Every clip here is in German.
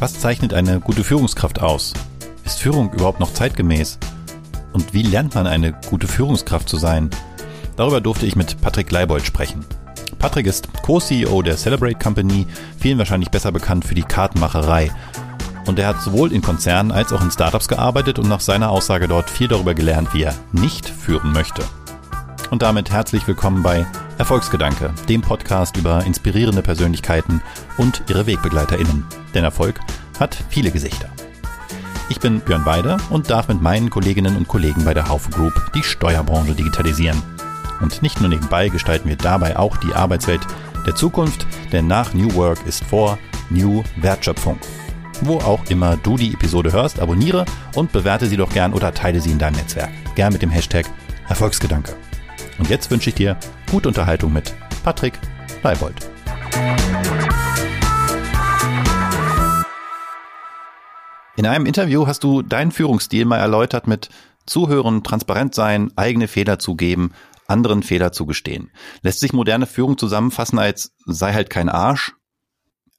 Was zeichnet eine gute Führungskraft aus? Ist Führung überhaupt noch zeitgemäß? Und wie lernt man eine gute Führungskraft zu sein? Darüber durfte ich mit Patrick Leibold sprechen. Patrick ist Co-CEO der Celebrate Company, vielen wahrscheinlich besser bekannt für die Kartenmacherei. Und er hat sowohl in Konzernen als auch in Startups gearbeitet und nach seiner Aussage dort viel darüber gelernt, wie er nicht führen möchte. Und damit herzlich willkommen bei Erfolgsgedanke, dem Podcast über inspirierende Persönlichkeiten und ihre WegbegleiterInnen. Denn Erfolg hat viele Gesichter. Ich bin Björn Weider und darf mit meinen Kolleginnen und Kollegen bei der Haufe Group die Steuerbranche digitalisieren. Und nicht nur nebenbei gestalten wir dabei auch die Arbeitswelt der Zukunft, denn nach New Work ist vor New Wertschöpfung. Wo auch immer du die Episode hörst, abonniere und bewerte sie doch gern oder teile sie in deinem Netzwerk. Gern mit dem Hashtag Erfolgsgedanke. Und jetzt wünsche ich dir gute Unterhaltung mit Patrick Leibold. In einem Interview hast du deinen Führungsstil mal erläutert mit Zuhören, transparent sein, eigene Fehler zugeben, anderen Fehler zugestehen. Lässt sich moderne Führung zusammenfassen als sei halt kein Arsch?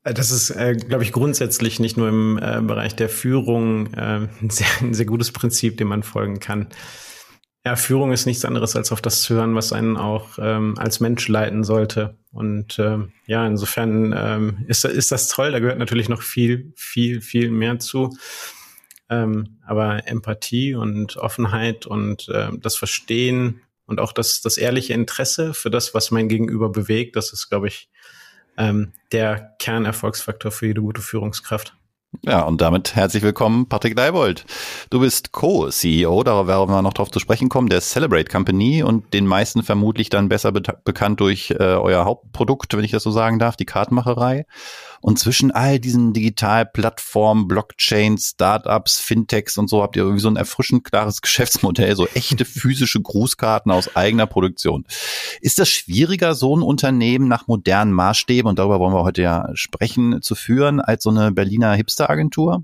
Das ist, äh, glaube ich, grundsätzlich nicht nur im äh, Bereich der Führung äh, ein, sehr, ein sehr gutes Prinzip, dem man folgen kann. Ja, Führung ist nichts anderes als auf das zu hören, was einen auch ähm, als Mensch leiten sollte. Und ähm, ja, insofern ähm, ist, ist das toll. Da gehört natürlich noch viel, viel, viel mehr zu. Ähm, aber Empathie und Offenheit und äh, das Verstehen und auch das, das ehrliche Interesse für das, was mein Gegenüber bewegt, das ist, glaube ich, ähm, der Kernerfolgsfaktor für jede gute Führungskraft. Ja, und damit herzlich willkommen, Patrick Leibold. Du bist Co-CEO, darauf werden wir noch drauf zu sprechen kommen, der Celebrate Company und den meisten vermutlich dann besser be bekannt durch äh, euer Hauptprodukt, wenn ich das so sagen darf, die Kartenmacherei. Und zwischen all diesen Digitalplattformen, Blockchains, Startups, Fintechs und so habt ihr irgendwie so ein erfrischend klares Geschäftsmodell, so echte physische Grußkarten aus eigener Produktion. Ist das schwieriger, so ein Unternehmen nach modernen Maßstäben, und darüber wollen wir heute ja sprechen, zu führen, als so eine Berliner Hipster-Agentur?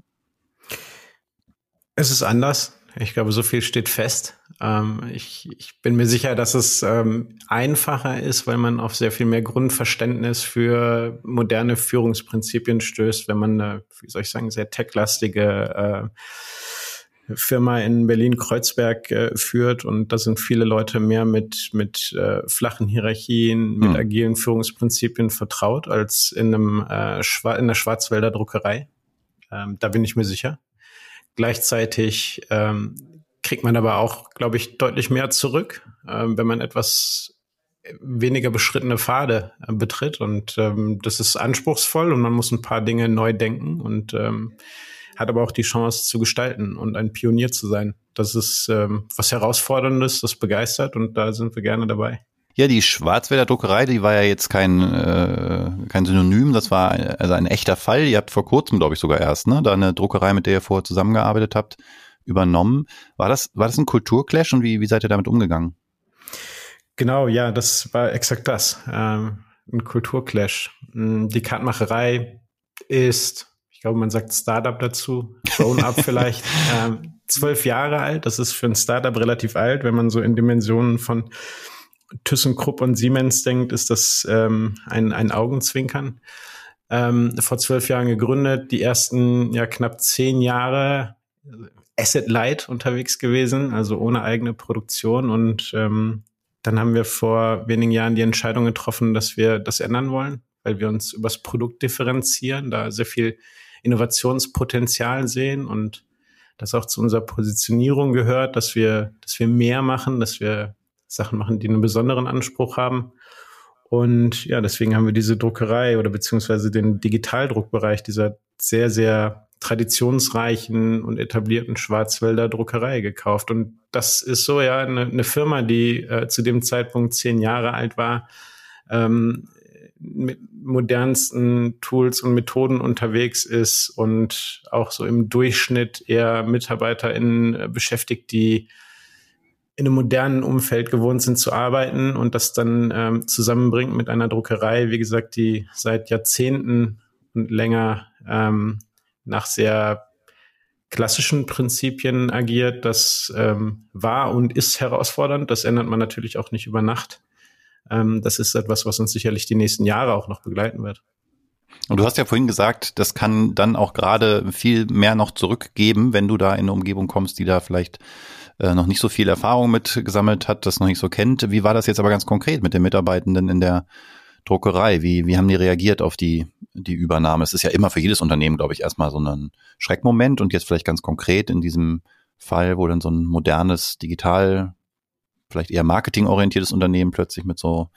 Es ist anders. Ich glaube, so viel steht fest. Ähm, ich, ich bin mir sicher, dass es ähm, einfacher ist, weil man auf sehr viel mehr Grundverständnis für moderne Führungsprinzipien stößt, wenn man eine, wie soll ich sagen, sehr techlastige äh, Firma in Berlin-Kreuzberg äh, führt und da sind viele Leute mehr mit, mit äh, flachen Hierarchien, mit hm. agilen Führungsprinzipien vertraut als in einem äh, in der Schwarzwälder Druckerei. Ähm, da bin ich mir sicher. Gleichzeitig ähm, kriegt man aber auch, glaube ich, deutlich mehr zurück, ähm, wenn man etwas weniger beschrittene Pfade äh, betritt. Und ähm, das ist anspruchsvoll und man muss ein paar Dinge neu denken und ähm, hat aber auch die Chance zu gestalten und ein Pionier zu sein. Das ist ähm, was Herausforderndes, das begeistert und da sind wir gerne dabei. Ja, die Schwarzwälder Druckerei, die war ja jetzt kein, äh, kein Synonym, das war also ein echter Fall. Ihr habt vor kurzem, glaube ich, sogar erst, ne, da eine Druckerei, mit der ihr vorher zusammengearbeitet habt, übernommen. War das, war das ein Kulturclash und wie, wie seid ihr damit umgegangen? Genau, ja, das war exakt das. Ähm, ein Kulturclash. Mm, die Kartmacherei ist, ich glaube, man sagt Startup dazu, Grown-up vielleicht, ähm, zwölf Jahre alt. Das ist für ein Startup relativ alt, wenn man so in Dimensionen von ThyssenKrupp und Siemens denkt, ist das ähm, ein, ein Augenzwinkern. Ähm, vor zwölf Jahren gegründet, die ersten ja knapp zehn Jahre Asset Light unterwegs gewesen, also ohne eigene Produktion. Und ähm, dann haben wir vor wenigen Jahren die Entscheidung getroffen, dass wir das ändern wollen, weil wir uns übers Produkt differenzieren, da sehr viel Innovationspotenzial sehen und das auch zu unserer Positionierung gehört, dass wir, dass wir mehr machen, dass wir Sachen machen, die einen besonderen Anspruch haben. Und ja, deswegen haben wir diese Druckerei oder beziehungsweise den Digitaldruckbereich dieser sehr, sehr traditionsreichen und etablierten Schwarzwälder Druckerei gekauft. Und das ist so ja eine, eine Firma, die äh, zu dem Zeitpunkt zehn Jahre alt war, ähm, mit modernsten Tools und Methoden unterwegs ist und auch so im Durchschnitt eher MitarbeiterInnen äh, beschäftigt, die in einem modernen Umfeld gewohnt sind zu arbeiten und das dann ähm, zusammenbringt mit einer Druckerei, wie gesagt, die seit Jahrzehnten und länger ähm, nach sehr klassischen Prinzipien agiert. Das ähm, war und ist herausfordernd. Das ändert man natürlich auch nicht über Nacht. Ähm, das ist etwas, was uns sicherlich die nächsten Jahre auch noch begleiten wird. Und du hast ja vorhin gesagt, das kann dann auch gerade viel mehr noch zurückgeben, wenn du da in eine Umgebung kommst, die da vielleicht äh, noch nicht so viel Erfahrung mit gesammelt hat, das noch nicht so kennt. Wie war das jetzt aber ganz konkret mit den Mitarbeitenden in der Druckerei? Wie, wie haben die reagiert auf die, die Übernahme? Es ist ja immer für jedes Unternehmen, glaube ich, erstmal so ein Schreckmoment und jetzt vielleicht ganz konkret in diesem Fall, wo dann so ein modernes, digital, vielleicht eher marketingorientiertes Unternehmen plötzlich mit so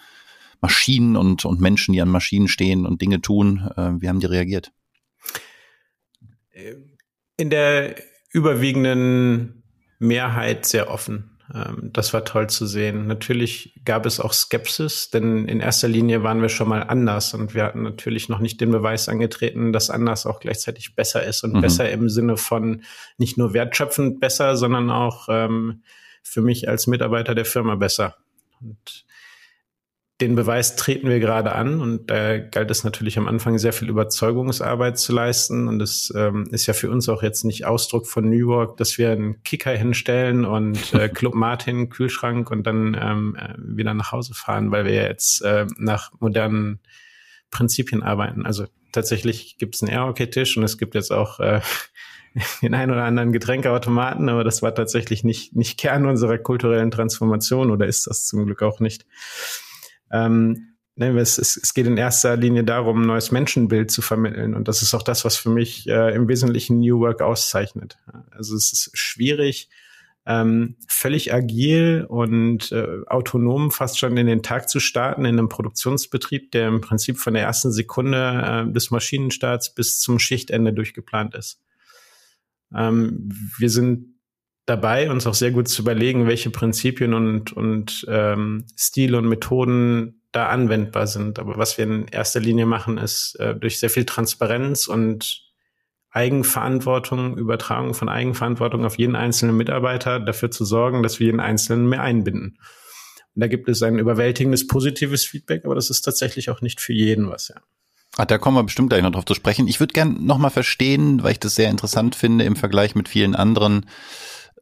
Maschinen und, und Menschen, die an Maschinen stehen und Dinge tun. Äh, wie haben die reagiert? In der überwiegenden Mehrheit sehr offen. Ähm, das war toll zu sehen. Natürlich gab es auch Skepsis, denn in erster Linie waren wir schon mal anders und wir hatten natürlich noch nicht den Beweis angetreten, dass anders auch gleichzeitig besser ist und mhm. besser im Sinne von nicht nur wertschöpfend besser, sondern auch ähm, für mich als Mitarbeiter der Firma besser. Und den Beweis treten wir gerade an und da galt es natürlich am Anfang sehr viel Überzeugungsarbeit zu leisten und es ähm, ist ja für uns auch jetzt nicht Ausdruck von New York, dass wir einen Kicker hinstellen und äh, Club Martin Kühlschrank und dann ähm, äh, wieder nach Hause fahren, weil wir jetzt äh, nach modernen Prinzipien arbeiten. Also tatsächlich gibt es einen Air-Hockey-Tisch und es gibt jetzt auch äh, den ein oder anderen Getränkeautomaten, aber das war tatsächlich nicht, nicht Kern unserer kulturellen Transformation oder ist das zum Glück auch nicht. Ähm, ne, es, es, geht in erster Linie darum, ein neues Menschenbild zu vermitteln. Und das ist auch das, was für mich äh, im Wesentlichen New Work auszeichnet. Also es ist schwierig, ähm, völlig agil und äh, autonom fast schon in den Tag zu starten in einem Produktionsbetrieb, der im Prinzip von der ersten Sekunde äh, des Maschinenstarts bis zum Schichtende durchgeplant ist. Ähm, wir sind dabei, uns auch sehr gut zu überlegen, welche Prinzipien und, und ähm, Stile und Methoden da anwendbar sind. Aber was wir in erster Linie machen, ist äh, durch sehr viel Transparenz und Eigenverantwortung, Übertragung von Eigenverantwortung auf jeden einzelnen Mitarbeiter dafür zu sorgen, dass wir jeden Einzelnen mehr einbinden. Und da gibt es ein überwältigendes positives Feedback, aber das ist tatsächlich auch nicht für jeden was, ja. Ach, da kommen wir bestimmt gleich noch drauf zu sprechen. Ich würde gern nochmal verstehen, weil ich das sehr interessant finde im Vergleich mit vielen anderen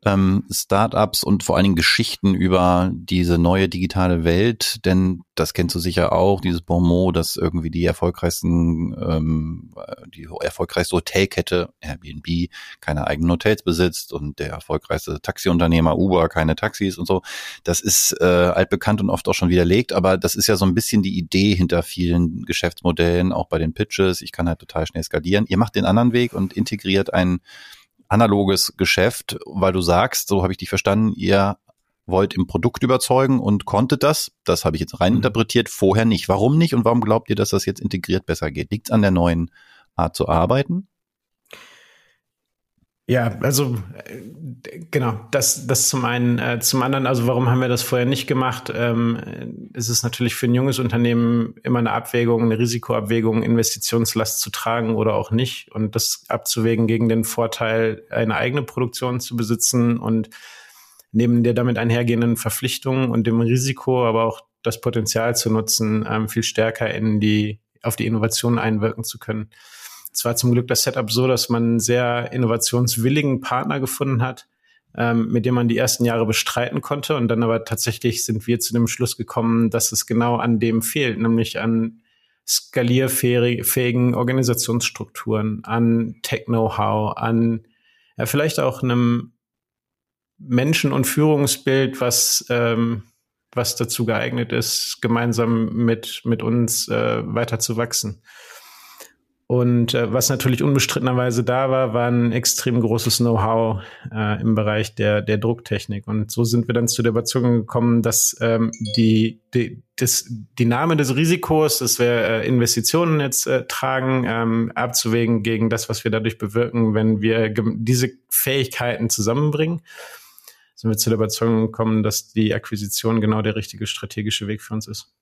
ähm, Startups und vor allen Dingen Geschichten über diese neue digitale Welt, denn das kennst du sicher auch, dieses Bonmot, dass irgendwie die erfolgreichsten, ähm, die erfolgreichste Hotelkette Airbnb keine eigenen Hotels besitzt und der erfolgreichste Taxiunternehmer Uber keine Taxis und so. Das ist äh, altbekannt und oft auch schon widerlegt, aber das ist ja so ein bisschen die Idee hinter vielen Geschäftsmodellen, auch bei den Pitches. Ich kann halt total schnell skalieren. Ihr macht den anderen Weg und integriert ein analoges Geschäft, weil du sagst, so habe ich dich verstanden, ihr wollt im Produkt überzeugen und konntet das, das habe ich jetzt rein mhm. interpretiert, vorher nicht. Warum nicht und warum glaubt ihr, dass das jetzt integriert besser geht? Liegt es an der neuen Art zu arbeiten? Ja, also äh, genau, das, das zum einen. Äh, zum anderen, also warum haben wir das vorher nicht gemacht? Ähm, es ist natürlich für ein junges Unternehmen immer eine Abwägung, eine Risikoabwägung, Investitionslast zu tragen oder auch nicht und das abzuwägen gegen den Vorteil, eine eigene Produktion zu besitzen und neben der damit einhergehenden Verpflichtungen und dem Risiko, aber auch das Potenzial zu nutzen, ähm, viel stärker in die, auf die Innovation einwirken zu können. Es war zum Glück das Setup so, dass man einen sehr innovationswilligen Partner gefunden hat, ähm, mit dem man die ersten Jahre bestreiten konnte. Und dann aber tatsächlich sind wir zu dem Schluss gekommen, dass es genau an dem fehlt, nämlich an skalierfähigen Organisationsstrukturen, an Tech-Know-how, an ja, vielleicht auch einem Menschen- und Führungsbild, was, ähm, was dazu geeignet ist, gemeinsam mit, mit uns äh, weiter zu wachsen. Und äh, was natürlich unbestrittenerweise da war, war ein extrem großes Know-how äh, im Bereich der, der Drucktechnik. Und so sind wir dann zu der Überzeugung gekommen, dass ähm, die, die, das, die Name des Risikos, dass wir äh, Investitionen jetzt äh, tragen, ähm, abzuwägen gegen das, was wir dadurch bewirken, wenn wir diese Fähigkeiten zusammenbringen, sind wir zu der Überzeugung gekommen, dass die Akquisition genau der richtige strategische Weg für uns ist.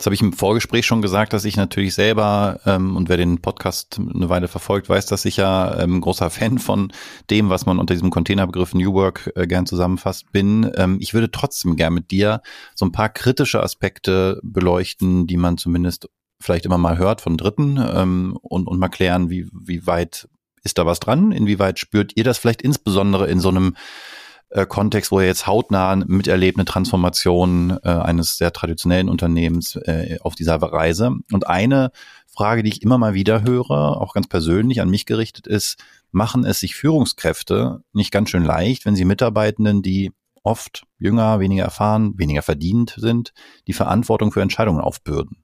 Das habe ich im Vorgespräch schon gesagt, dass ich natürlich selber, ähm, und wer den Podcast eine Weile verfolgt, weiß, dass ich ja ähm, großer Fan von dem, was man unter diesem Containerbegriff New Work äh, gern zusammenfasst, bin. Ähm, ich würde trotzdem gern mit dir so ein paar kritische Aspekte beleuchten, die man zumindest vielleicht immer mal hört von Dritten ähm, und, und mal klären, wie, wie weit ist da was dran? Inwieweit spürt ihr das vielleicht insbesondere in so einem äh, Kontext, wo er jetzt hautnah miterlebt eine Transformation äh, eines sehr traditionellen Unternehmens äh, auf dieser Reise. Und eine Frage, die ich immer mal wieder höre, auch ganz persönlich an mich gerichtet ist, machen es sich Führungskräfte nicht ganz schön leicht, wenn sie Mitarbeitenden, die oft jünger, weniger erfahren, weniger verdient sind, die Verantwortung für Entscheidungen aufbürden?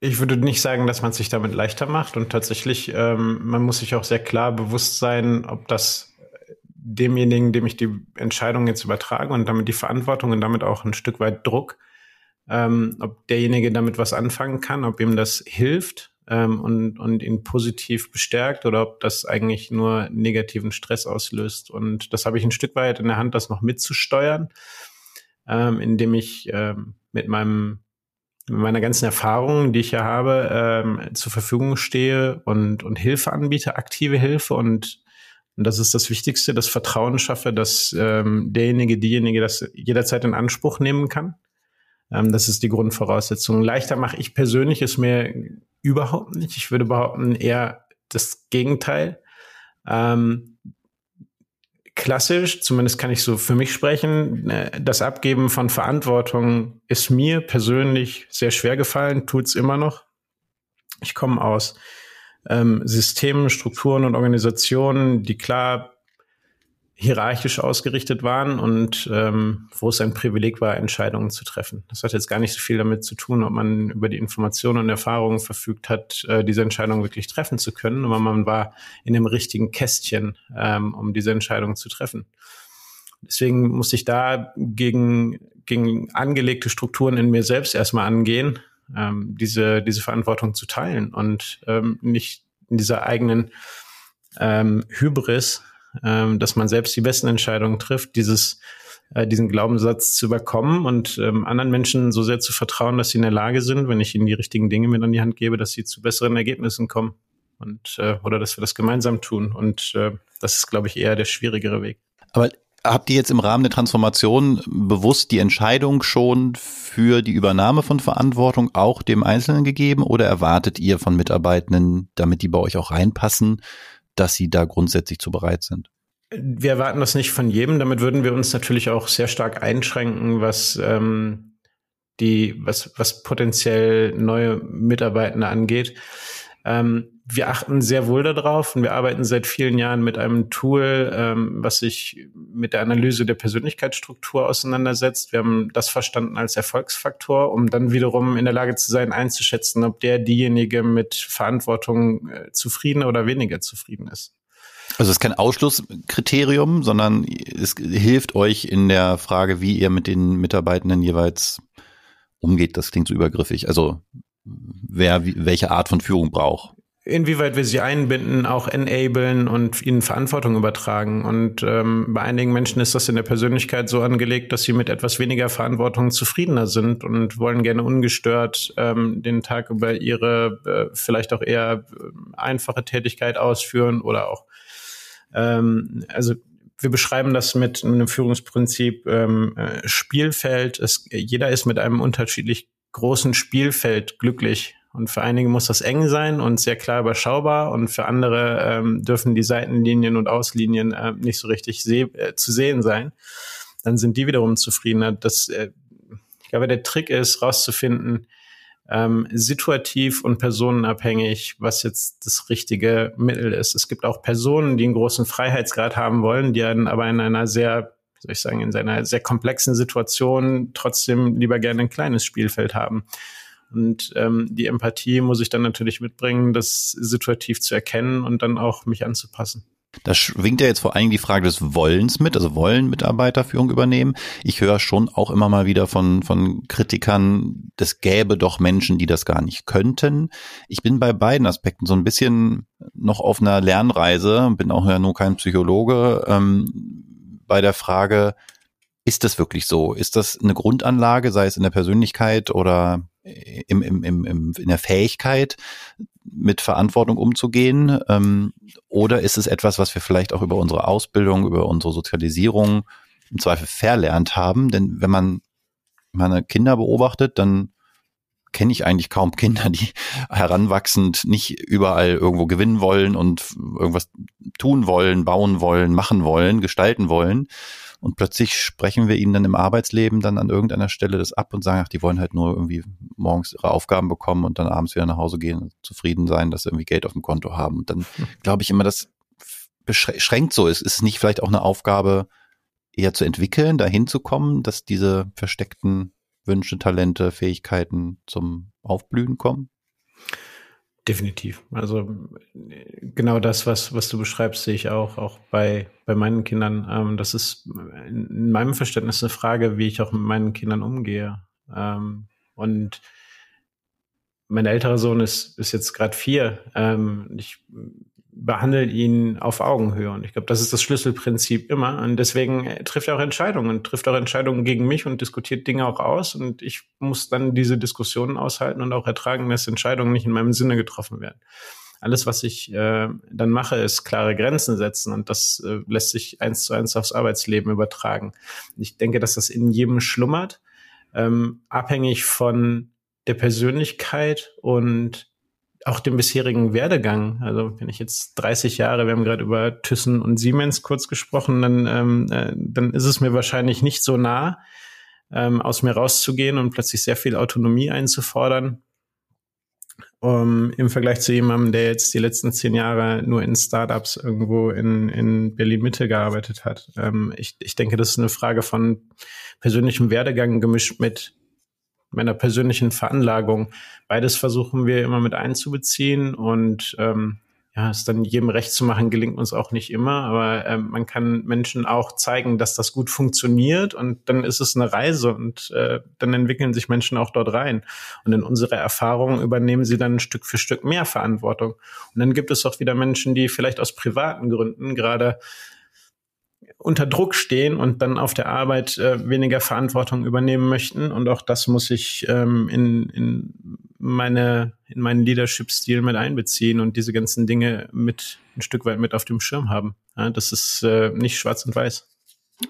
Ich würde nicht sagen, dass man sich damit leichter macht und tatsächlich, ähm, man muss sich auch sehr klar bewusst sein, ob das demjenigen, dem ich die Entscheidung jetzt übertrage und damit die Verantwortung und damit auch ein Stück weit Druck, ähm, ob derjenige damit was anfangen kann, ob ihm das hilft ähm, und, und ihn positiv bestärkt oder ob das eigentlich nur negativen Stress auslöst. Und das habe ich ein Stück weit in der Hand, das noch mitzusteuern, ähm, indem ich ähm, mit meinem mit meiner ganzen Erfahrung, die ich ja habe, ähm, zur Verfügung stehe und, und Hilfe anbiete, aktive Hilfe und, und das ist das Wichtigste, das Vertrauen schaffe, dass ähm, derjenige, diejenige das jederzeit in Anspruch nehmen kann. Ähm, das ist die Grundvoraussetzung. Leichter mache ich persönlich es mir überhaupt nicht. Ich würde behaupten, eher das Gegenteil. Ähm, klassisch, zumindest kann ich so für mich sprechen, äh, das Abgeben von Verantwortung ist mir persönlich sehr schwer gefallen, tut's immer noch. Ich komme aus ähm, Systemen, Strukturen und Organisationen, die klar hierarchisch ausgerichtet waren und ähm, wo es ein Privileg war, Entscheidungen zu treffen. Das hat jetzt gar nicht so viel damit zu tun, ob man über die Informationen und Erfahrungen verfügt hat, äh, diese Entscheidung wirklich treffen zu können, aber man war in dem richtigen Kästchen, ähm, um diese Entscheidung zu treffen. Deswegen muss ich da gegen, gegen angelegte Strukturen in mir selbst erstmal angehen, ähm, diese, diese Verantwortung zu teilen und ähm, nicht in dieser eigenen ähm, Hybris ähm, dass man selbst die besten Entscheidungen trifft, dieses äh, diesen Glaubenssatz zu überkommen und ähm, anderen Menschen so sehr zu vertrauen, dass sie in der Lage sind, wenn ich ihnen die richtigen Dinge mit an die Hand gebe, dass sie zu besseren Ergebnissen kommen und äh, oder dass wir das gemeinsam tun. Und äh, das ist, glaube ich, eher der schwierigere Weg. Aber habt ihr jetzt im Rahmen der Transformation bewusst die Entscheidung schon für die Übernahme von Verantwortung auch dem Einzelnen gegeben oder erwartet ihr von Mitarbeitenden, damit die bei euch auch reinpassen, dass sie da grundsätzlich zu bereit sind? Wir erwarten das nicht von jedem. Damit würden wir uns natürlich auch sehr stark einschränken, was ähm, die, was, was potenziell neue Mitarbeitende angeht. Ähm, wir achten sehr wohl darauf und wir arbeiten seit vielen Jahren mit einem Tool, ähm, was sich mit der Analyse der Persönlichkeitsstruktur auseinandersetzt. Wir haben das verstanden als Erfolgsfaktor, um dann wiederum in der Lage zu sein, einzuschätzen, ob der diejenige mit Verantwortung äh, zufrieden oder weniger zufrieden ist. Also es ist kein Ausschlusskriterium, sondern es hilft euch in der Frage, wie ihr mit den Mitarbeitenden jeweils umgeht. Das klingt so übergriffig. Also wer welche Art von Führung braucht inwieweit wir sie einbinden, auch enablen und ihnen Verantwortung übertragen. Und ähm, bei einigen Menschen ist das in der Persönlichkeit so angelegt, dass sie mit etwas weniger Verantwortung zufriedener sind und wollen gerne ungestört ähm, den Tag über ihre äh, vielleicht auch eher äh, einfache Tätigkeit ausführen oder auch ähm, also wir beschreiben das mit einem Führungsprinzip ähm, äh, Spielfeld. Es, jeder ist mit einem unterschiedlich großen Spielfeld glücklich und für einige muss das eng sein und sehr klar überschaubar und für andere ähm, dürfen die Seitenlinien und Auslinien äh, nicht so richtig seh äh, zu sehen sein. Dann sind die wiederum zufriedener. Das, äh, ich glaube, der Trick ist, rauszufinden, ähm, situativ und personenabhängig, was jetzt das richtige Mittel ist. Es gibt auch Personen, die einen großen Freiheitsgrad haben wollen, die dann aber in einer sehr soll ich sagen, in seiner sehr komplexen Situation trotzdem lieber gerne ein kleines Spielfeld haben. Und ähm, die Empathie muss ich dann natürlich mitbringen, das situativ zu erkennen und dann auch mich anzupassen. Da schwingt ja jetzt vor allem die Frage des Wollens mit, also wollen Mitarbeiter Führung übernehmen. Ich höre schon auch immer mal wieder von, von Kritikern, es gäbe doch Menschen, die das gar nicht könnten. Ich bin bei beiden Aspekten so ein bisschen noch auf einer Lernreise, bin auch ja nur kein Psychologe, ähm, bei der Frage, ist das wirklich so? Ist das eine Grundanlage, sei es in der Persönlichkeit oder im, im, im, im, in der Fähigkeit, mit Verantwortung umzugehen? Ähm, oder ist es etwas, was wir vielleicht auch über unsere Ausbildung, über unsere Sozialisierung im Zweifel verlernt haben? Denn wenn man meine Kinder beobachtet, dann kenne ich eigentlich kaum Kinder, die heranwachsend nicht überall irgendwo gewinnen wollen und irgendwas tun wollen, bauen wollen, machen wollen, gestalten wollen, und plötzlich sprechen wir ihnen dann im Arbeitsleben dann an irgendeiner Stelle das ab und sagen, ach, die wollen halt nur irgendwie morgens ihre Aufgaben bekommen und dann abends wieder nach Hause gehen und zufrieden sein, dass sie irgendwie Geld auf dem Konto haben. Und dann glaube ich immer, das beschränkt so ist. Ist nicht vielleicht auch eine Aufgabe, eher zu entwickeln, dahin zu kommen, dass diese versteckten Wünsche, Talente, Fähigkeiten zum Aufblühen kommen? Definitiv. Also genau das, was, was du beschreibst, sehe ich auch, auch bei, bei meinen Kindern. Ähm, das ist in meinem Verständnis eine Frage, wie ich auch mit meinen Kindern umgehe. Ähm, und mein älterer Sohn ist, ist jetzt gerade vier. Ähm, ich behandelt ihn auf Augenhöhe. Und ich glaube, das ist das Schlüsselprinzip immer. Und deswegen trifft er auch Entscheidungen, trifft auch Entscheidungen gegen mich und diskutiert Dinge auch aus. Und ich muss dann diese Diskussionen aushalten und auch ertragen, dass Entscheidungen nicht in meinem Sinne getroffen werden. Alles, was ich äh, dann mache, ist klare Grenzen setzen und das äh, lässt sich eins zu eins aufs Arbeitsleben übertragen. Ich denke, dass das in jedem schlummert, ähm, abhängig von der Persönlichkeit und auch dem bisherigen Werdegang. Also wenn ich jetzt 30 Jahre, wir haben gerade über Thyssen und Siemens kurz gesprochen, dann, ähm, äh, dann ist es mir wahrscheinlich nicht so nah, ähm, aus mir rauszugehen und plötzlich sehr viel Autonomie einzufordern. Um, Im Vergleich zu jemandem, der jetzt die letzten zehn Jahre nur in Startups irgendwo in, in Berlin-Mitte gearbeitet hat. Ähm, ich, ich denke, das ist eine Frage von persönlichem Werdegang gemischt mit meiner persönlichen Veranlagung. Beides versuchen wir immer mit einzubeziehen und ähm, ja, es dann jedem recht zu machen, gelingt uns auch nicht immer, aber ähm, man kann Menschen auch zeigen, dass das gut funktioniert und dann ist es eine Reise und äh, dann entwickeln sich Menschen auch dort rein. Und in unsere Erfahrungen übernehmen sie dann Stück für Stück mehr Verantwortung. Und dann gibt es auch wieder Menschen, die vielleicht aus privaten Gründen gerade unter Druck stehen und dann auf der Arbeit äh, weniger Verantwortung übernehmen möchten. Und auch das muss ich ähm, in, in meine in meinen Leadership-Stil mit einbeziehen und diese ganzen Dinge mit ein Stück weit mit auf dem Schirm haben. Ja, das ist äh, nicht schwarz und weiß.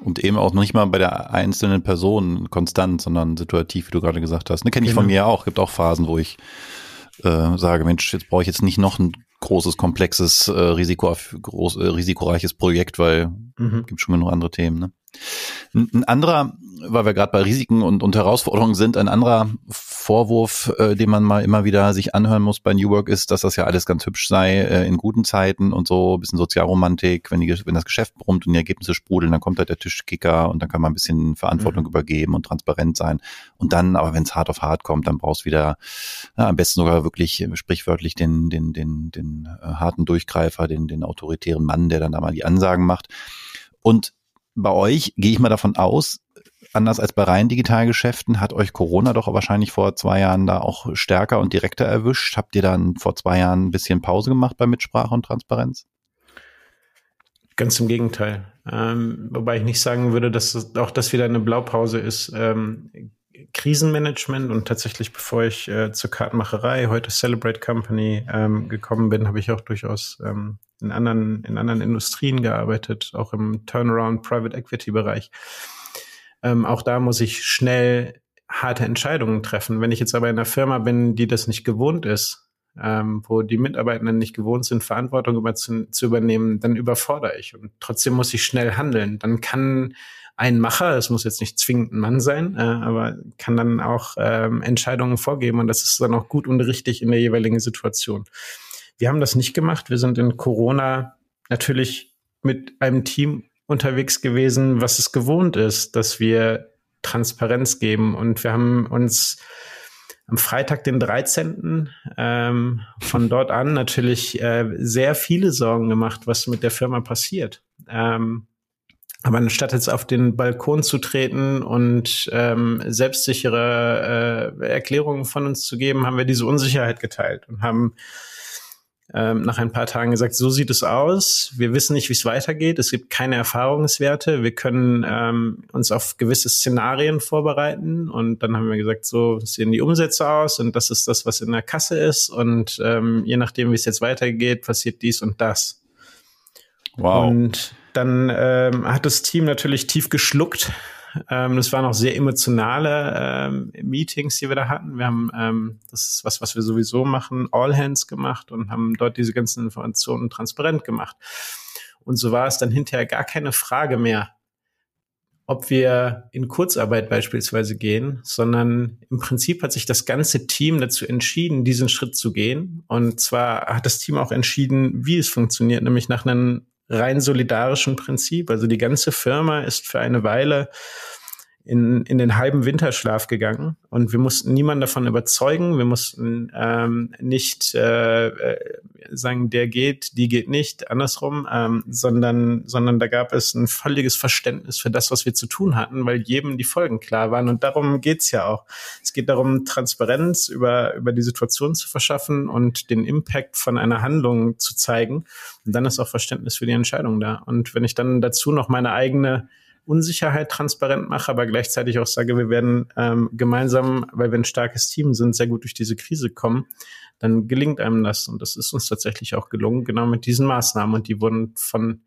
Und eben auch nicht mal bei der einzelnen Person konstant, sondern situativ, wie du gerade gesagt hast. Ne, kenne ich genau. von mir auch. Gibt auch Phasen, wo ich äh, sage, Mensch, jetzt brauche ich jetzt nicht noch ein großes, komplexes, äh, Risiko, groß, äh, risikoreiches Projekt, weil mhm. gibt schon genug andere Themen. Ne? Ein, anderer, weil wir gerade bei Risiken und, und Herausforderungen sind, ein anderer Vorwurf, äh, den man mal immer wieder sich anhören muss bei New Work, ist, dass das ja alles ganz hübsch sei äh, in guten Zeiten und so, ein bisschen Sozialromantik, wenn, die, wenn das Geschäft brummt und die Ergebnisse sprudeln, dann kommt halt der Tischkicker und dann kann man ein bisschen Verantwortung mhm. übergeben und transparent sein. Und dann, aber wenn es hart auf hart kommt, dann brauchst du wieder ja, am besten sogar wirklich sprichwörtlich den, den, den, den äh, harten Durchgreifer, den, den autoritären Mann, der dann da mal die Ansagen macht. Und bei euch gehe ich mal davon aus, anders als bei rein Digitalgeschäften, hat euch Corona doch wahrscheinlich vor zwei Jahren da auch stärker und direkter erwischt. Habt ihr dann vor zwei Jahren ein bisschen Pause gemacht bei Mitsprache und Transparenz? Ganz im Gegenteil. Ähm, wobei ich nicht sagen würde, dass auch das wieder eine Blaupause ist. Ähm, Krisenmanagement und tatsächlich, bevor ich äh, zur Kartenmacherei, heute Celebrate Company ähm, gekommen bin, habe ich auch durchaus ähm, in anderen, in anderen Industrien gearbeitet, auch im Turnaround Private Equity Bereich. Ähm, auch da muss ich schnell harte Entscheidungen treffen. Wenn ich jetzt aber in einer Firma bin, die das nicht gewohnt ist, ähm, wo die Mitarbeitenden nicht gewohnt sind, Verantwortung über zu, zu, übernehmen, dann überfordere ich. Und trotzdem muss ich schnell handeln. Dann kann ein Macher, es muss jetzt nicht zwingend ein Mann sein, äh, aber kann dann auch ähm, Entscheidungen vorgeben und das ist dann auch gut und richtig in der jeweiligen Situation. Wir haben das nicht gemacht. Wir sind in Corona natürlich mit einem Team unterwegs gewesen, was es gewohnt ist, dass wir Transparenz geben. Und wir haben uns am Freitag, den 13. Ähm, von dort an natürlich äh, sehr viele Sorgen gemacht, was mit der Firma passiert. Ähm, aber anstatt jetzt auf den Balkon zu treten und ähm, selbstsichere äh, Erklärungen von uns zu geben, haben wir diese Unsicherheit geteilt und haben ähm, nach ein paar Tagen gesagt, so sieht es aus. Wir wissen nicht, wie es weitergeht. Es gibt keine Erfahrungswerte. Wir können ähm, uns auf gewisse Szenarien vorbereiten. Und dann haben wir gesagt, so sehen die Umsätze aus und das ist das, was in der Kasse ist. Und ähm, je nachdem, wie es jetzt weitergeht, passiert dies und das. Wow. Und dann ähm, hat das Team natürlich tief geschluckt. Ähm, das waren auch sehr emotionale ähm, Meetings, die wir da hatten. Wir haben, ähm, das ist was, was wir sowieso machen, All Hands gemacht und haben dort diese ganzen Informationen transparent gemacht. Und so war es dann hinterher gar keine Frage mehr, ob wir in Kurzarbeit beispielsweise gehen, sondern im Prinzip hat sich das ganze Team dazu entschieden, diesen Schritt zu gehen. Und zwar hat das Team auch entschieden, wie es funktioniert, nämlich nach einem rein solidarischen Prinzip. Also die ganze Firma ist für eine Weile in, in den halben Winterschlaf gegangen und wir mussten niemanden davon überzeugen. Wir mussten ähm, nicht äh, äh, sagen, der geht, die geht nicht, andersrum, ähm, sondern, sondern da gab es ein völliges Verständnis für das, was wir zu tun hatten, weil jedem die Folgen klar waren. Und darum geht's ja auch. Es geht darum, Transparenz über, über die Situation zu verschaffen und den Impact von einer Handlung zu zeigen. Und dann ist auch Verständnis für die Entscheidung da. Und wenn ich dann dazu noch meine eigene Unsicherheit transparent mache, aber gleichzeitig auch sage, wir werden ähm, gemeinsam, weil wir ein starkes Team sind, sehr gut durch diese Krise kommen, dann gelingt einem das. Und das ist uns tatsächlich auch gelungen, genau mit diesen Maßnahmen. Und die wurden von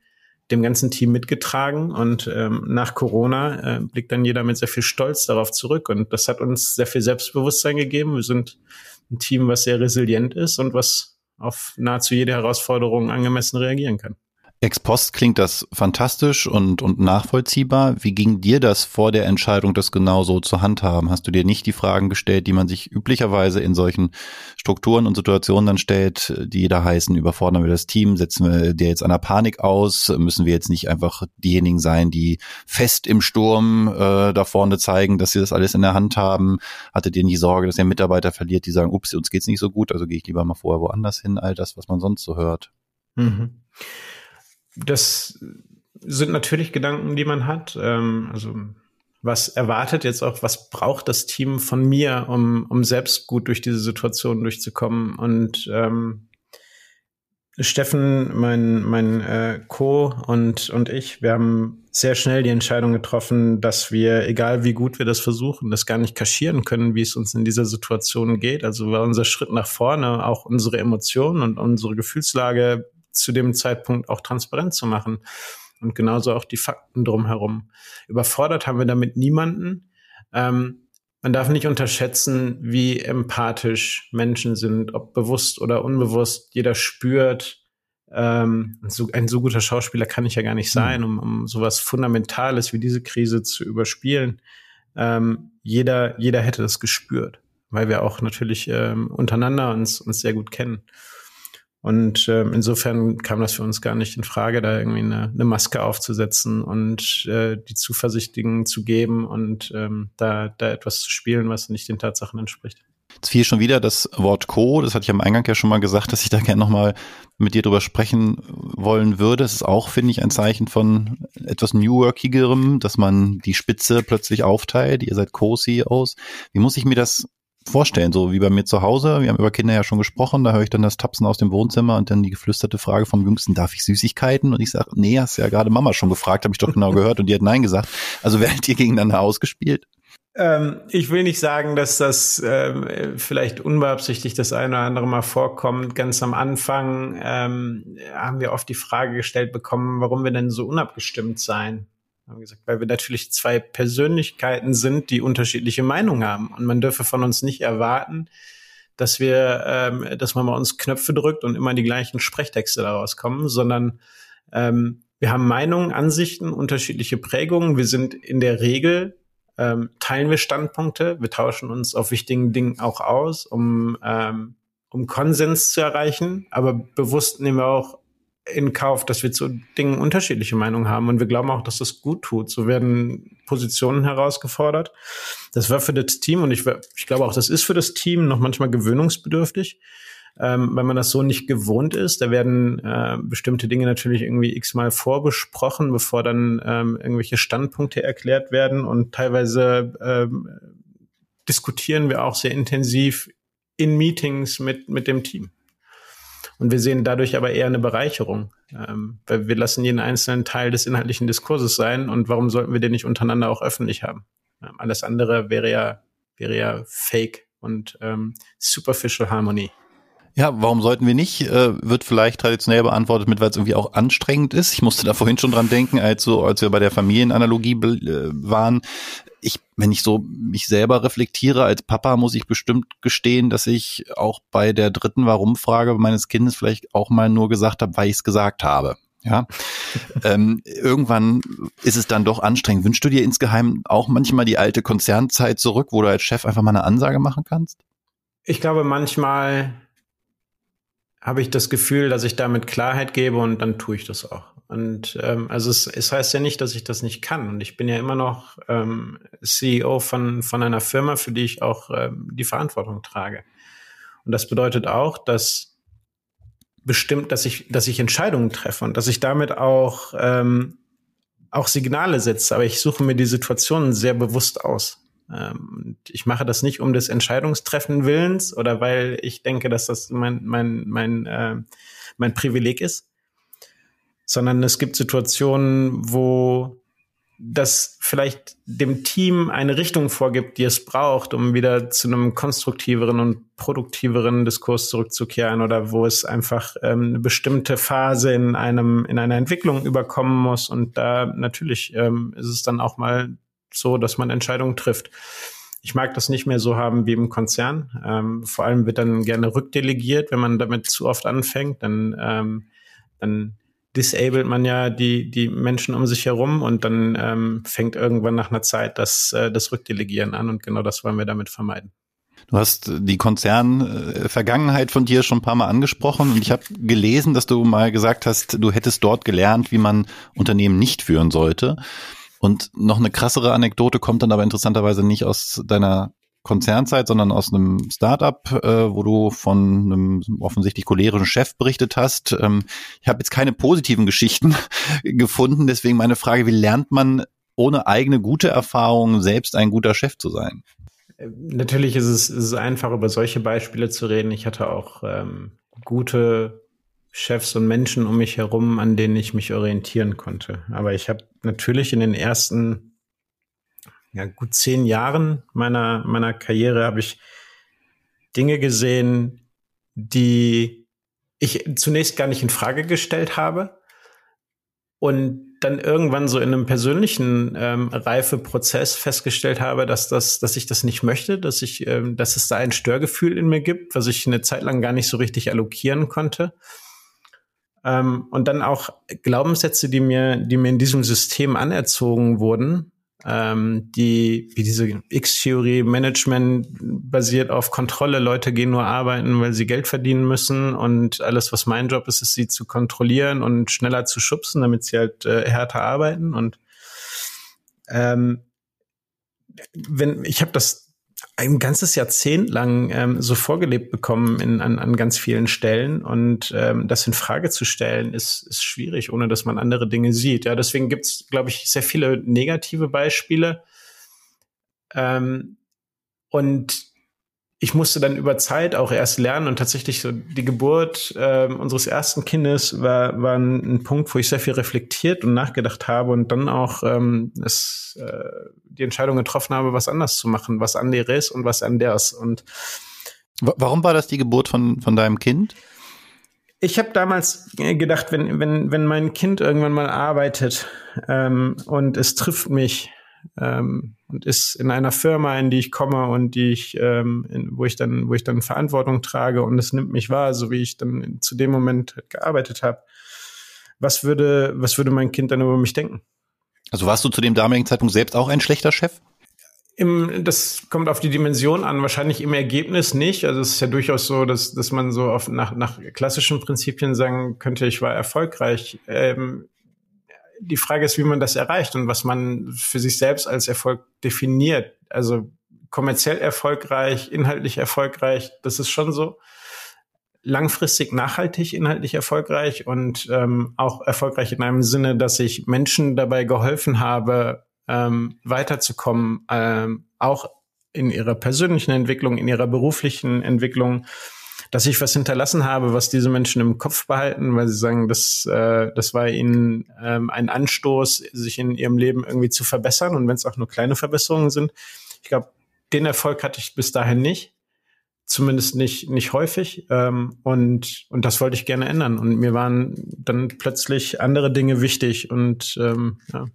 dem ganzen Team mitgetragen. Und ähm, nach Corona äh, blickt dann jeder mit sehr viel Stolz darauf zurück. Und das hat uns sehr viel Selbstbewusstsein gegeben. Wir sind ein Team, was sehr resilient ist und was auf nahezu jede Herausforderung angemessen reagieren kann. Ex post klingt das fantastisch und, und nachvollziehbar. Wie ging dir das vor der Entscheidung, das genau so zu handhaben? Hast du dir nicht die Fragen gestellt, die man sich üblicherweise in solchen Strukturen und Situationen dann stellt, die da heißen, überfordern wir das Team, setzen wir dir jetzt einer Panik aus, müssen wir jetzt nicht einfach diejenigen sein, die fest im Sturm äh, da vorne zeigen, dass sie das alles in der Hand haben? Hattet ihr nie Sorge, dass ihr Mitarbeiter verliert, die sagen, ups, uns geht's nicht so gut, also gehe ich lieber mal vorher woanders hin, all das, was man sonst so hört? Mhm das sind natürlich Gedanken, die man hat. Ähm, also was erwartet jetzt auch, was braucht das Team von mir, um, um selbst gut durch diese Situation durchzukommen? Und ähm, Steffen, mein, mein äh, Co. und, und ich, wir haben sehr schnell die Entscheidung getroffen, dass wir, egal wie gut wir das versuchen, das gar nicht kaschieren können, wie es uns in dieser Situation geht. Also war unser Schritt nach vorne, auch unsere Emotionen und unsere Gefühlslage zu dem Zeitpunkt auch transparent zu machen. Und genauso auch die Fakten drumherum. Überfordert haben wir damit niemanden. Ähm, man darf nicht unterschätzen, wie empathisch Menschen sind, ob bewusst oder unbewusst. Jeder spürt, ähm, so, ein so guter Schauspieler kann ich ja gar nicht sein, um, um sowas Fundamentales wie diese Krise zu überspielen. Ähm, jeder, jeder hätte das gespürt, weil wir auch natürlich ähm, untereinander uns, uns sehr gut kennen. Und äh, insofern kam das für uns gar nicht in Frage, da irgendwie eine, eine Maske aufzusetzen und äh, die Zuversichtigen zu geben und ähm, da, da etwas zu spielen, was nicht den Tatsachen entspricht. Jetzt fiel schon wieder das Wort Co. Das hatte ich am Eingang ja schon mal gesagt, dass ich da gerne nochmal mit dir drüber sprechen wollen würde. Das ist auch, finde ich, ein Zeichen von etwas New Workigerem, dass man die Spitze plötzlich aufteilt. Ihr seid Co-CEOs. Wie muss ich mir das vorstellen, so wie bei mir zu Hause. Wir haben über Kinder ja schon gesprochen, da höre ich dann das Tapsen aus dem Wohnzimmer und dann die geflüsterte Frage vom Jüngsten, darf ich Süßigkeiten? Und ich sage, nee, hast ja gerade Mama schon gefragt, habe ich doch genau gehört und die hat Nein gesagt. Also werdet ihr gegeneinander ausgespielt? Ähm, ich will nicht sagen, dass das ähm, vielleicht unbeabsichtigt das eine oder andere Mal vorkommt. Ganz am Anfang ähm, haben wir oft die Frage gestellt bekommen, warum wir denn so unabgestimmt seien haben gesagt, weil wir natürlich zwei Persönlichkeiten sind, die unterschiedliche Meinungen haben. Und man dürfe von uns nicht erwarten, dass wir, ähm, dass man bei uns Knöpfe drückt und immer die gleichen Sprechtexte daraus kommen, sondern ähm, wir haben Meinungen, Ansichten, unterschiedliche Prägungen. Wir sind in der Regel ähm, teilen wir Standpunkte, wir tauschen uns auf wichtigen Dingen auch aus, um ähm, um Konsens zu erreichen, aber bewusst nehmen wir auch in Kauf, dass wir zu Dingen unterschiedliche Meinungen haben und wir glauben auch, dass das gut tut. So werden Positionen herausgefordert. Das war für das Team und ich, ich glaube auch, das ist für das Team noch manchmal gewöhnungsbedürftig, ähm, weil man das so nicht gewohnt ist. Da werden äh, bestimmte Dinge natürlich irgendwie x-mal vorbesprochen, bevor dann ähm, irgendwelche Standpunkte erklärt werden und teilweise ähm, diskutieren wir auch sehr intensiv in Meetings mit, mit dem Team. Und wir sehen dadurch aber eher eine Bereicherung, ähm, weil wir lassen jeden einzelnen Teil des inhaltlichen Diskurses sein. Und warum sollten wir den nicht untereinander auch öffentlich haben? Ähm, alles andere wäre ja, wäre ja Fake und ähm, Superficial Harmony. Ja, warum sollten wir nicht? Äh, wird vielleicht traditionell beantwortet mit, weil es irgendwie auch anstrengend ist. Ich musste da vorhin schon dran denken, als, so, als wir bei der Familienanalogie äh, waren ich, wenn ich so mich selber reflektiere als Papa, muss ich bestimmt gestehen, dass ich auch bei der dritten Warum-Frage meines Kindes vielleicht auch mal nur gesagt habe, weil ich es gesagt habe. Ja, ähm, irgendwann ist es dann doch anstrengend. Wünschst du dir insgeheim auch manchmal die alte Konzernzeit zurück, wo du als Chef einfach mal eine Ansage machen kannst? Ich glaube, manchmal habe ich das Gefühl, dass ich damit Klarheit gebe und dann tue ich das auch. Und ähm, also es, es heißt ja nicht, dass ich das nicht kann. Und ich bin ja immer noch ähm, CEO von, von einer Firma, für die ich auch ähm, die Verantwortung trage. Und das bedeutet auch, dass bestimmt, dass ich, dass ich Entscheidungen treffe und dass ich damit auch, ähm, auch Signale setze. Aber ich suche mir die Situationen sehr bewusst aus. Ähm, ich mache das nicht um des Entscheidungstreffen Willens oder weil ich denke, dass das mein, mein, mein, äh, mein Privileg ist, sondern es gibt Situationen, wo das vielleicht dem Team eine Richtung vorgibt, die es braucht, um wieder zu einem konstruktiveren und produktiveren Diskurs zurückzukehren oder wo es einfach ähm, eine bestimmte Phase in einem in einer Entwicklung überkommen muss. Und da natürlich ähm, ist es dann auch mal so, dass man Entscheidungen trifft. Ich mag das nicht mehr so haben wie im Konzern. Ähm, vor allem wird dann gerne rückdelegiert, wenn man damit zu oft anfängt, dann ähm, dann disabled man ja die, die Menschen um sich herum und dann ähm, fängt irgendwann nach einer Zeit das, äh, das Rückdelegieren an und genau das wollen wir damit vermeiden. Du hast die Konzern-Vergangenheit von dir schon ein paar Mal angesprochen und ich habe gelesen, dass du mal gesagt hast, du hättest dort gelernt, wie man Unternehmen nicht führen sollte. Und noch eine krassere Anekdote kommt dann aber interessanterweise nicht aus deiner Konzernzeit, sondern aus einem Startup, äh, wo du von einem offensichtlich cholerischen Chef berichtet hast. Ähm, ich habe jetzt keine positiven Geschichten gefunden, deswegen meine Frage, wie lernt man ohne eigene gute Erfahrungen selbst ein guter Chef zu sein? Natürlich ist es, ist es einfach, über solche Beispiele zu reden. Ich hatte auch ähm, gute Chefs und Menschen um mich herum, an denen ich mich orientieren konnte. Aber ich habe natürlich in den ersten ja, gut zehn Jahren meiner, meiner Karriere habe ich Dinge gesehen, die ich zunächst gar nicht in Frage gestellt habe und dann irgendwann so in einem persönlichen ähm, Reifeprozess festgestellt habe, dass das, dass ich das nicht möchte, dass ich, ähm, dass es da ein Störgefühl in mir gibt, was ich eine Zeit lang gar nicht so richtig allokieren konnte. Ähm, und dann auch Glaubenssätze, die mir, die mir in diesem System anerzogen wurden, ähm, die, wie diese X-Theorie, Management basiert auf Kontrolle. Leute gehen nur arbeiten, weil sie Geld verdienen müssen und alles, was mein Job ist, ist sie zu kontrollieren und schneller zu schubsen, damit sie halt äh, härter arbeiten und ähm, wenn ich habe das ein ganzes Jahrzehnt lang ähm, so vorgelebt bekommen in, an, an ganz vielen Stellen. Und ähm, das in Frage zu stellen, ist, ist schwierig, ohne dass man andere Dinge sieht. Ja, deswegen gibt's, glaube ich, sehr viele negative Beispiele. Ähm, und ich musste dann über Zeit auch erst lernen und tatsächlich so die Geburt äh, unseres ersten Kindes war, war ein, Punkt, wo ich sehr viel reflektiert und nachgedacht habe und dann auch ähm, es, äh, die Entscheidung getroffen habe, was anders zu machen, was an dir ist und was an der ist. Und warum war das die Geburt von, von deinem Kind? Ich habe damals gedacht, wenn, wenn, wenn mein Kind irgendwann mal arbeitet ähm, und es trifft mich, ähm, ist in einer Firma, in die ich komme und die ich, ähm, in, wo ich dann, wo ich dann Verantwortung trage und es nimmt mich wahr, so wie ich dann zu dem Moment gearbeitet habe. Was würde, was würde mein Kind dann über mich denken? Also warst du zu dem damaligen Zeitpunkt selbst auch ein schlechter Chef? Im, das kommt auf die Dimension an, wahrscheinlich im Ergebnis nicht. Also es ist ja durchaus so, dass, dass man so auf, nach, nach klassischen Prinzipien sagen könnte, ich war erfolgreich. Ähm, die Frage ist, wie man das erreicht und was man für sich selbst als Erfolg definiert. Also kommerziell erfolgreich, inhaltlich erfolgreich, das ist schon so. Langfristig nachhaltig inhaltlich erfolgreich und ähm, auch erfolgreich in einem Sinne, dass ich Menschen dabei geholfen habe, ähm, weiterzukommen, ähm, auch in ihrer persönlichen Entwicklung, in ihrer beruflichen Entwicklung dass ich was hinterlassen habe, was diese Menschen im Kopf behalten, weil sie sagen, das, äh, das war ihnen ähm, ein Anstoß, sich in ihrem Leben irgendwie zu verbessern und wenn es auch nur kleine Verbesserungen sind. Ich glaube, den Erfolg hatte ich bis dahin nicht, zumindest nicht nicht häufig ähm, und und das wollte ich gerne ändern und mir waren dann plötzlich andere Dinge wichtig und ähm, ja,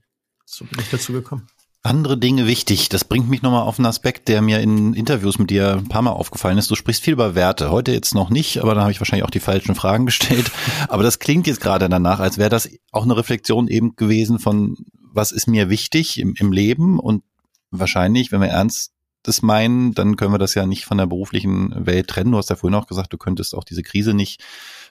so bin ich dazu gekommen. Andere Dinge wichtig. Das bringt mich nochmal auf einen Aspekt, der mir in Interviews mit dir ein paar Mal aufgefallen ist. Du sprichst viel über Werte. Heute jetzt noch nicht, aber da habe ich wahrscheinlich auch die falschen Fragen gestellt. Aber das klingt jetzt gerade danach, als wäre das auch eine Reflexion eben gewesen von, was ist mir wichtig im, im Leben und wahrscheinlich, wenn wir ernst das meinen, dann können wir das ja nicht von der beruflichen Welt trennen. Du hast ja vorhin auch gesagt, du könntest auch diese Krise nicht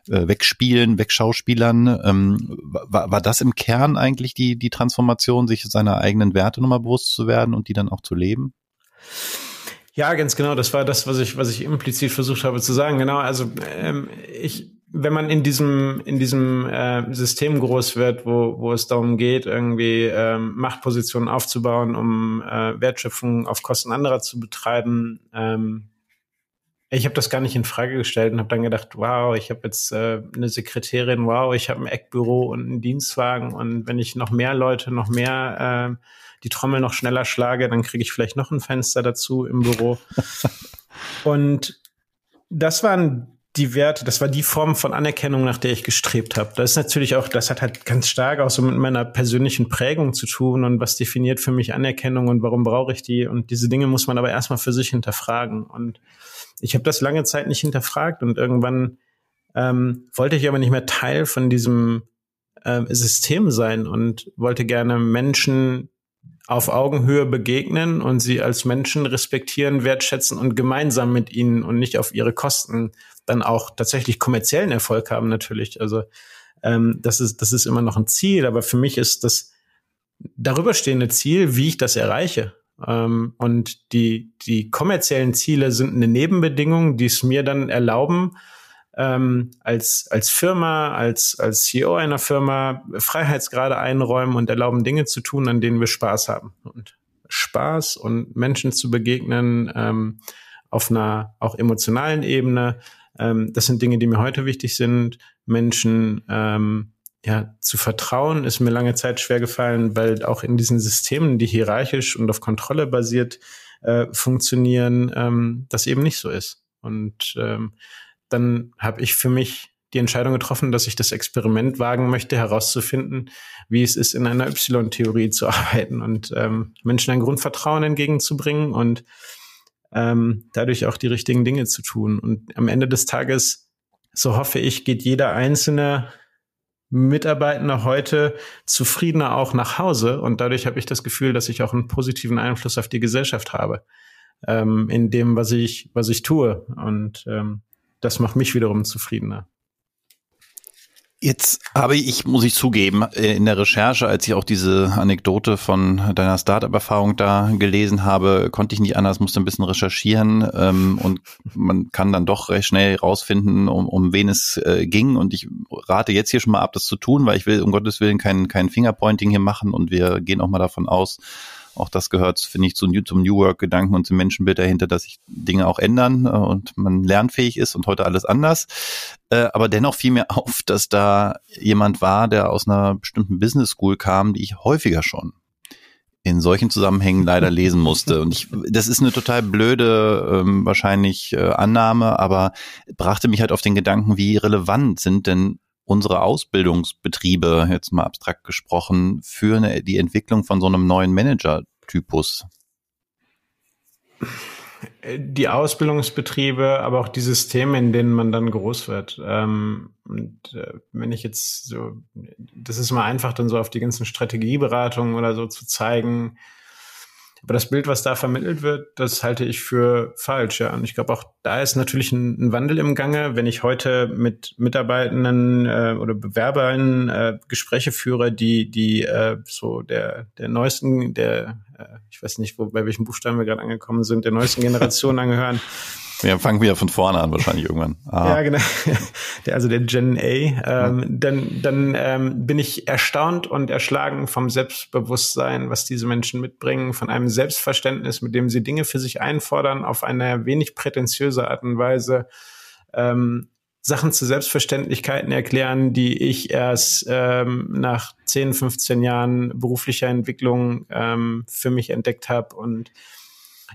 äh, wegspielen, wegschauspielern. Ähm, war, war das im Kern eigentlich die, die Transformation, sich seiner eigenen Werte nochmal bewusst zu werden und die dann auch zu leben? Ja, ganz genau. Das war das, was ich, was ich implizit versucht habe zu sagen. Genau. Also ähm, ich, wenn man in diesem in diesem äh, System groß wird, wo wo es darum geht, irgendwie ähm, Machtpositionen aufzubauen, um äh, Wertschöpfung auf Kosten anderer zu betreiben, ähm, ich habe das gar nicht in Frage gestellt und habe dann gedacht, wow, ich habe jetzt äh, eine Sekretärin, wow, ich habe ein Eckbüro und einen Dienstwagen und wenn ich noch mehr Leute, noch mehr äh, die Trommel noch schneller schlage, dann kriege ich vielleicht noch ein Fenster dazu im Büro. und das waren die Werte, das war die Form von Anerkennung, nach der ich gestrebt habe. Das ist natürlich auch, das hat halt ganz stark auch so mit meiner persönlichen Prägung zu tun und was definiert für mich Anerkennung und warum brauche ich die und diese Dinge muss man aber erstmal für sich hinterfragen und ich habe das lange Zeit nicht hinterfragt und irgendwann ähm, wollte ich aber nicht mehr Teil von diesem äh, System sein und wollte gerne Menschen auf Augenhöhe begegnen und sie als Menschen respektieren, wertschätzen und gemeinsam mit ihnen und nicht auf ihre Kosten dann auch tatsächlich kommerziellen Erfolg haben natürlich. Also ähm, das ist das ist immer noch ein Ziel, aber für mich ist das darüberstehende Ziel, wie ich das erreiche. Ähm, und die, die kommerziellen Ziele sind eine Nebenbedingung, die es mir dann erlauben, ähm, als, als Firma, als, als CEO einer Firma Freiheitsgrade einräumen und erlauben, Dinge zu tun, an denen wir Spaß haben. Und Spaß und Menschen zu begegnen ähm, auf einer auch emotionalen Ebene, ähm, das sind Dinge, die mir heute wichtig sind. Menschen ähm, ja, zu vertrauen ist mir lange Zeit schwer gefallen, weil auch in diesen Systemen, die hierarchisch und auf Kontrolle basiert äh, funktionieren, ähm, das eben nicht so ist. Und ähm, dann habe ich für mich die Entscheidung getroffen, dass ich das Experiment wagen möchte, herauszufinden, wie es ist, in einer Y-Theorie zu arbeiten und ähm, Menschen ein Grundvertrauen entgegenzubringen und ähm, dadurch auch die richtigen Dinge zu tun. Und am Ende des Tages, so hoffe ich, geht jeder Einzelne Mitarbeitende heute zufriedener auch nach Hause und dadurch habe ich das Gefühl, dass ich auch einen positiven Einfluss auf die Gesellschaft habe ähm, in dem, was ich was ich tue und ähm, das macht mich wiederum zufriedener. Jetzt habe ich, muss ich zugeben, äh, in der Recherche, als ich auch diese Anekdote von deiner Startup-Erfahrung da gelesen habe, konnte ich nicht anders, musste ein bisschen recherchieren ähm, und man kann dann doch recht schnell rausfinden, um, um wen es äh, ging. Und ich rate jetzt hier schon mal ab, das zu tun, weil ich will um Gottes Willen kein, kein Fingerpointing hier machen und wir gehen auch mal davon aus, auch das gehört, finde ich, zu New, zum New Work-Gedanken und zum Menschenbild dahinter, dass sich Dinge auch ändern äh, und man lernfähig ist und heute alles anders. Äh, aber dennoch fiel mir auf, dass da jemand war, der aus einer bestimmten Business School kam, die ich häufiger schon in solchen Zusammenhängen leider lesen musste. Und ich, das ist eine total blöde ähm, wahrscheinlich äh, Annahme, aber brachte mich halt auf den Gedanken, wie relevant sind denn unsere Ausbildungsbetriebe, jetzt mal abstrakt gesprochen, für eine, die Entwicklung von so einem neuen Manager-Typus? Die Ausbildungsbetriebe, aber auch die Systeme, in denen man dann groß wird. Ähm, und äh, wenn ich jetzt so, das ist mal einfach dann so auf die ganzen Strategieberatungen oder so zu zeigen, aber das Bild, was da vermittelt wird, das halte ich für falsch, ja. Und ich glaube auch, da ist natürlich ein, ein, Wandel im Gange. Wenn ich heute mit Mitarbeitenden äh, oder Bewerbern äh, Gespräche führe, die, die äh, so der, der neuesten, der, äh, ich weiß nicht, wo, bei welchen Buchstaben wir gerade angekommen sind, der neuesten Generation angehören, wir fangen wieder von vorne an wahrscheinlich irgendwann. Aha. Ja, genau. Der, also der Gen A. Ähm, ja. Dann, dann ähm, bin ich erstaunt und erschlagen vom Selbstbewusstsein, was diese Menschen mitbringen, von einem Selbstverständnis, mit dem sie Dinge für sich einfordern, auf eine wenig prätentiöse Art und Weise. Ähm, Sachen zu Selbstverständlichkeiten erklären, die ich erst ähm, nach 10, 15 Jahren beruflicher Entwicklung ähm, für mich entdeckt habe. Und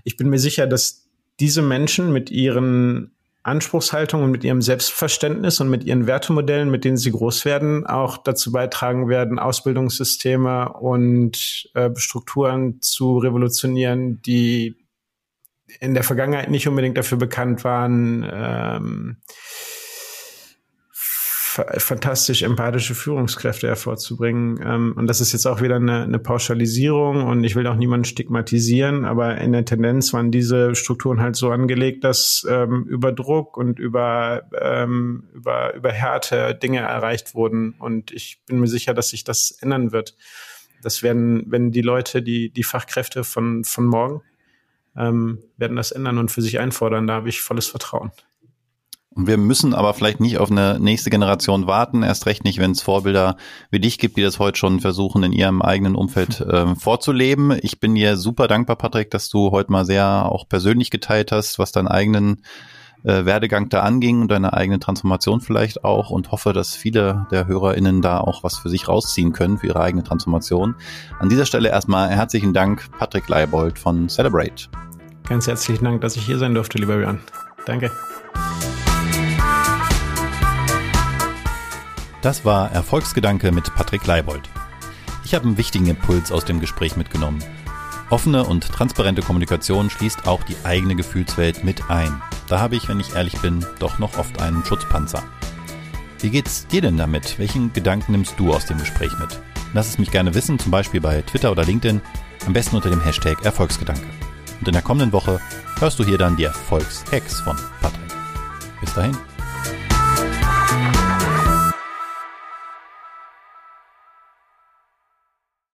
ich bin mir sicher, dass diese Menschen mit ihren Anspruchshaltung und mit ihrem Selbstverständnis und mit ihren Wertemodellen, mit denen sie groß werden, auch dazu beitragen werden, Ausbildungssysteme und äh, Strukturen zu revolutionieren, die in der Vergangenheit nicht unbedingt dafür bekannt waren, ähm, fantastisch empathische Führungskräfte hervorzubringen. Ähm, und das ist jetzt auch wieder eine, eine Pauschalisierung und ich will auch niemanden stigmatisieren, aber in der Tendenz waren diese Strukturen halt so angelegt, dass ähm, über Druck und über, ähm, über, über Härte Dinge erreicht wurden. Und ich bin mir sicher, dass sich das ändern wird. Das werden, wenn die Leute, die, die Fachkräfte von, von morgen, ähm, werden das ändern und für sich einfordern. Da habe ich volles Vertrauen. Und wir müssen aber vielleicht nicht auf eine nächste Generation warten, erst recht nicht, wenn es Vorbilder wie dich gibt, die das heute schon versuchen, in ihrem eigenen Umfeld äh, vorzuleben. Ich bin dir super dankbar, Patrick, dass du heute mal sehr auch persönlich geteilt hast, was deinen eigenen äh, Werdegang da anging und deine eigene Transformation vielleicht auch und hoffe, dass viele der HörerInnen da auch was für sich rausziehen können, für ihre eigene Transformation. An dieser Stelle erstmal herzlichen Dank, Patrick Leibold von Celebrate. Ganz herzlichen Dank, dass ich hier sein durfte, lieber Björn. Danke. Das war Erfolgsgedanke mit Patrick Leibold. Ich habe einen wichtigen Impuls aus dem Gespräch mitgenommen. Offene und transparente Kommunikation schließt auch die eigene Gefühlswelt mit ein. Da habe ich, wenn ich ehrlich bin, doch noch oft einen Schutzpanzer. Wie geht's dir denn damit? Welchen Gedanken nimmst du aus dem Gespräch mit? Lass es mich gerne wissen, zum Beispiel bei Twitter oder LinkedIn, am besten unter dem Hashtag Erfolgsgedanke. Und in der kommenden Woche hörst du hier dann die Erfolgshacks von Patrick. Bis dahin.